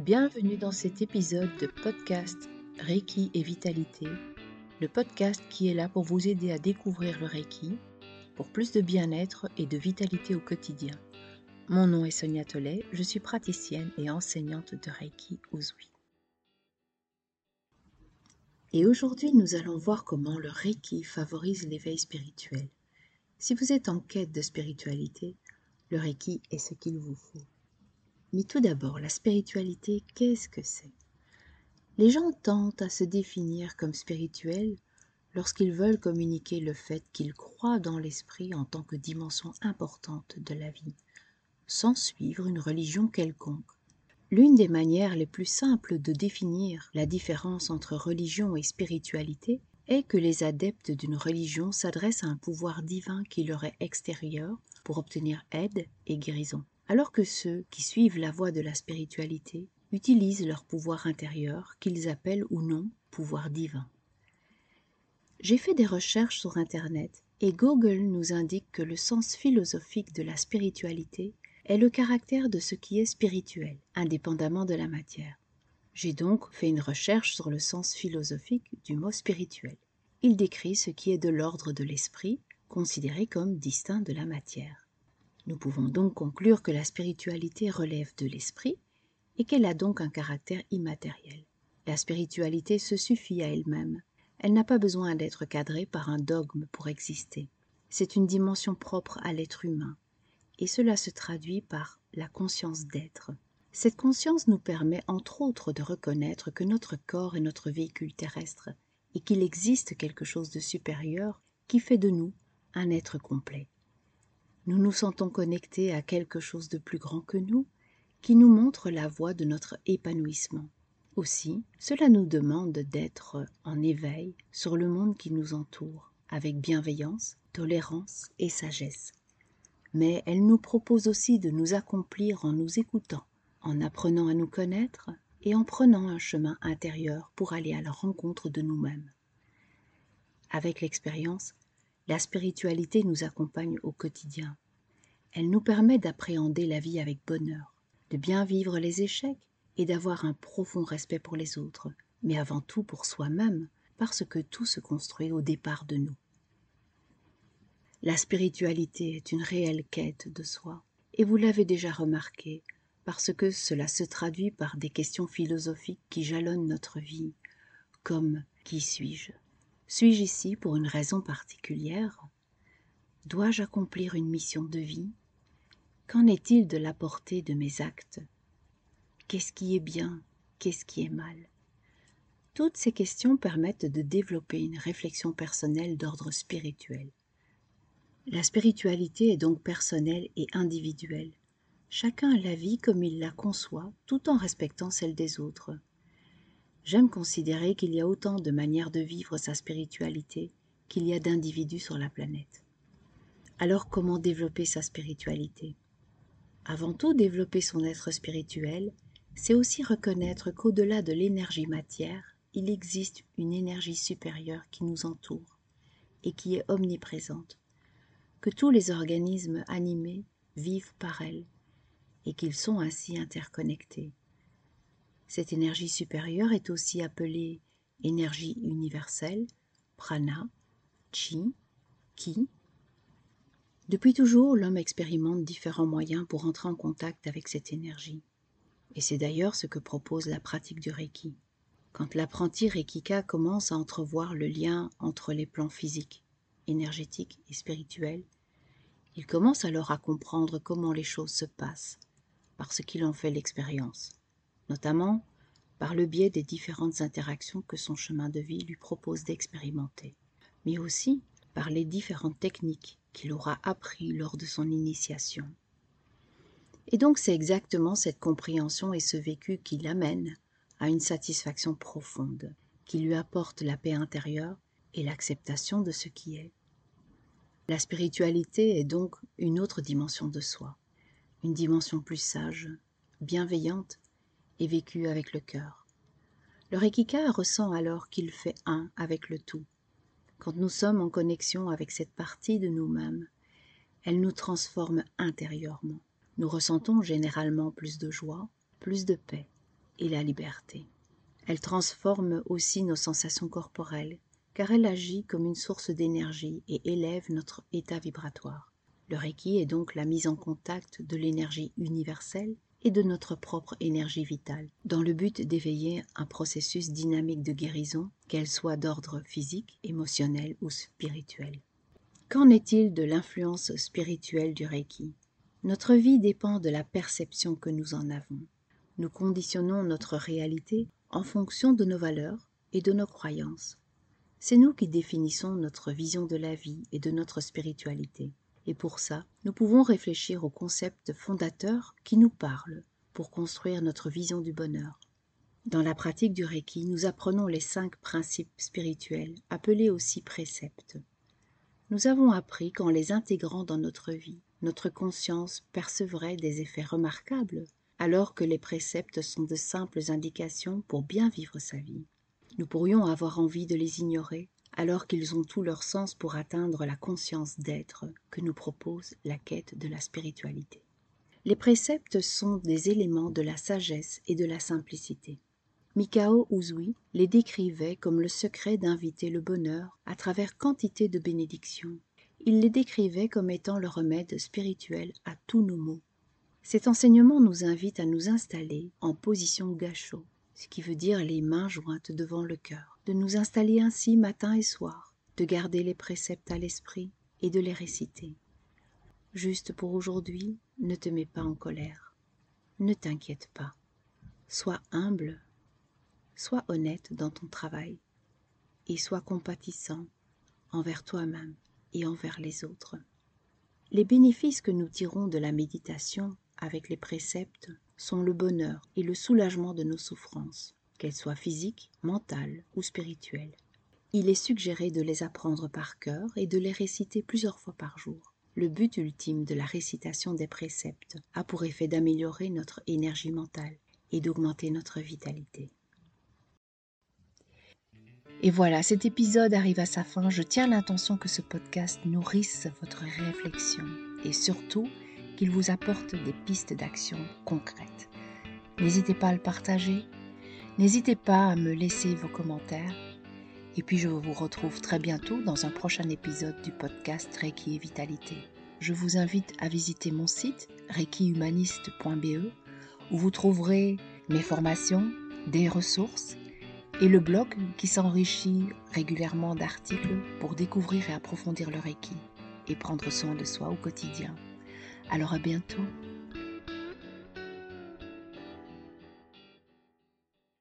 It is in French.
Bienvenue dans cet épisode de podcast Reiki et Vitalité, le podcast qui est là pour vous aider à découvrir le Reiki pour plus de bien-être et de vitalité au quotidien. Mon nom est Sonia Tollet, je suis praticienne et enseignante de Reiki Uzui. Et aujourd'hui, nous allons voir comment le Reiki favorise l'éveil spirituel. Si vous êtes en quête de spiritualité, le Reiki est ce qu'il vous faut. Mais tout d'abord, la spiritualité, qu'est-ce que c'est? Les gens tentent à se définir comme spirituels lorsqu'ils veulent communiquer le fait qu'ils croient dans l'esprit en tant que dimension importante de la vie, sans suivre une religion quelconque. L'une des manières les plus simples de définir la différence entre religion et spiritualité est que les adeptes d'une religion s'adressent à un pouvoir divin qui leur est extérieur pour obtenir aide et guérison alors que ceux qui suivent la voie de la spiritualité utilisent leur pouvoir intérieur qu'ils appellent ou non pouvoir divin. J'ai fait des recherches sur Internet et Google nous indique que le sens philosophique de la spiritualité est le caractère de ce qui est spirituel, indépendamment de la matière. J'ai donc fait une recherche sur le sens philosophique du mot spirituel. Il décrit ce qui est de l'ordre de l'esprit, considéré comme distinct de la matière. Nous pouvons donc conclure que la spiritualité relève de l'esprit et qu'elle a donc un caractère immatériel. La spiritualité se suffit à elle-même. Elle n'a pas besoin d'être cadrée par un dogme pour exister. C'est une dimension propre à l'être humain, et cela se traduit par la conscience d'être. Cette conscience nous permet entre autres de reconnaître que notre corps est notre véhicule terrestre, et qu'il existe quelque chose de supérieur qui fait de nous un être complet nous nous sentons connectés à quelque chose de plus grand que nous, qui nous montre la voie de notre épanouissement. Aussi, cela nous demande d'être en éveil sur le monde qui nous entoure, avec bienveillance, tolérance et sagesse. Mais elle nous propose aussi de nous accomplir en nous écoutant, en apprenant à nous connaître et en prenant un chemin intérieur pour aller à la rencontre de nous-mêmes. Avec l'expérience, la spiritualité nous accompagne au quotidien. Elle nous permet d'appréhender la vie avec bonheur, de bien vivre les échecs et d'avoir un profond respect pour les autres, mais avant tout pour soi-même, parce que tout se construit au départ de nous. La spiritualité est une réelle quête de soi, et vous l'avez déjà remarqué, parce que cela se traduit par des questions philosophiques qui jalonnent notre vie, comme qui suis-je? Suis-je ici pour une raison particulière? Dois-je accomplir une mission de vie? Qu'en est-il de la portée de mes actes? Qu'est-ce qui est bien? Qu'est-ce qui est mal? Toutes ces questions permettent de développer une réflexion personnelle d'ordre spirituel. La spiritualité est donc personnelle et individuelle. Chacun la vie comme il la conçoit, tout en respectant celle des autres. J'aime considérer qu'il y a autant de manières de vivre sa spiritualité qu'il y a d'individus sur la planète. Alors comment développer sa spiritualité? Avant tout, développer son être spirituel, c'est aussi reconnaître qu'au-delà de l'énergie matière, il existe une énergie supérieure qui nous entoure et qui est omniprésente, que tous les organismes animés vivent par elle et qu'ils sont ainsi interconnectés. Cette énergie supérieure est aussi appelée énergie universelle, prana, chi, ki. Depuis toujours, l'homme expérimente différents moyens pour entrer en contact avec cette énergie. Et c'est d'ailleurs ce que propose la pratique du Reiki. Quand l'apprenti Reikika commence à entrevoir le lien entre les plans physiques, énergétiques et spirituels, il commence alors à comprendre comment les choses se passent, parce qu'il en fait l'expérience notamment par le biais des différentes interactions que son chemin de vie lui propose d'expérimenter, mais aussi par les différentes techniques qu'il aura appris lors de son initiation. Et donc c'est exactement cette compréhension et ce vécu qui l'amène à une satisfaction profonde, qui lui apporte la paix intérieure et l'acceptation de ce qui est. La spiritualité est donc une autre dimension de soi, une dimension plus sage, bienveillante et vécu avec le cœur. Le Reikika ressent alors qu'il fait un avec le tout. Quand nous sommes en connexion avec cette partie de nous-mêmes, elle nous transforme intérieurement. Nous ressentons généralement plus de joie, plus de paix et la liberté. Elle transforme aussi nos sensations corporelles, car elle agit comme une source d'énergie et élève notre état vibratoire. Le Reiki est donc la mise en contact de l'énergie universelle et de notre propre énergie vitale, dans le but d'éveiller un processus dynamique de guérison, qu'elle soit d'ordre physique, émotionnel ou spirituel. Qu'en est-il de l'influence spirituelle du Reiki? Notre vie dépend de la perception que nous en avons. Nous conditionnons notre réalité en fonction de nos valeurs et de nos croyances. C'est nous qui définissons notre vision de la vie et de notre spiritualité. Et pour ça, nous pouvons réfléchir aux concepts fondateurs qui nous parlent pour construire notre vision du bonheur. Dans la pratique du Reiki, nous apprenons les cinq principes spirituels, appelés aussi préceptes. Nous avons appris qu'en les intégrant dans notre vie, notre conscience percevrait des effets remarquables, alors que les préceptes sont de simples indications pour bien vivre sa vie. Nous pourrions avoir envie de les ignorer, alors qu'ils ont tout leur sens pour atteindre la conscience d'être que nous propose la quête de la spiritualité. Les préceptes sont des éléments de la sagesse et de la simplicité. Mikao Uzui les décrivait comme le secret d'inviter le bonheur à travers quantité de bénédictions. Il les décrivait comme étant le remède spirituel à tous nos maux. Cet enseignement nous invite à nous installer en position gâchot, ce qui veut dire les mains jointes devant le cœur, de nous installer ainsi matin et soir, de garder les préceptes à l'esprit et de les réciter. Juste pour aujourd'hui, ne te mets pas en colère. Ne t'inquiète pas. Sois humble sois honnête dans ton travail et sois compatissant envers toi-même et envers les autres. Les bénéfices que nous tirons de la méditation avec les préceptes sont le bonheur et le soulagement de nos souffrances, qu'elles soient physiques, mentales ou spirituelles. Il est suggéré de les apprendre par cœur et de les réciter plusieurs fois par jour. Le but ultime de la récitation des préceptes a pour effet d'améliorer notre énergie mentale et d'augmenter notre vitalité. Et voilà, cet épisode arrive à sa fin. Je tiens l'intention que ce podcast nourrisse votre réflexion et surtout qu'il vous apporte des pistes d'action concrètes. N'hésitez pas à le partager, n'hésitez pas à me laisser vos commentaires. Et puis je vous retrouve très bientôt dans un prochain épisode du podcast Reiki et Vitalité. Je vous invite à visiter mon site reikihumaniste.be où vous trouverez mes formations, des ressources et le blog qui s'enrichit régulièrement d'articles pour découvrir et approfondir le Reiki et prendre soin de soi au quotidien. Alors à bientôt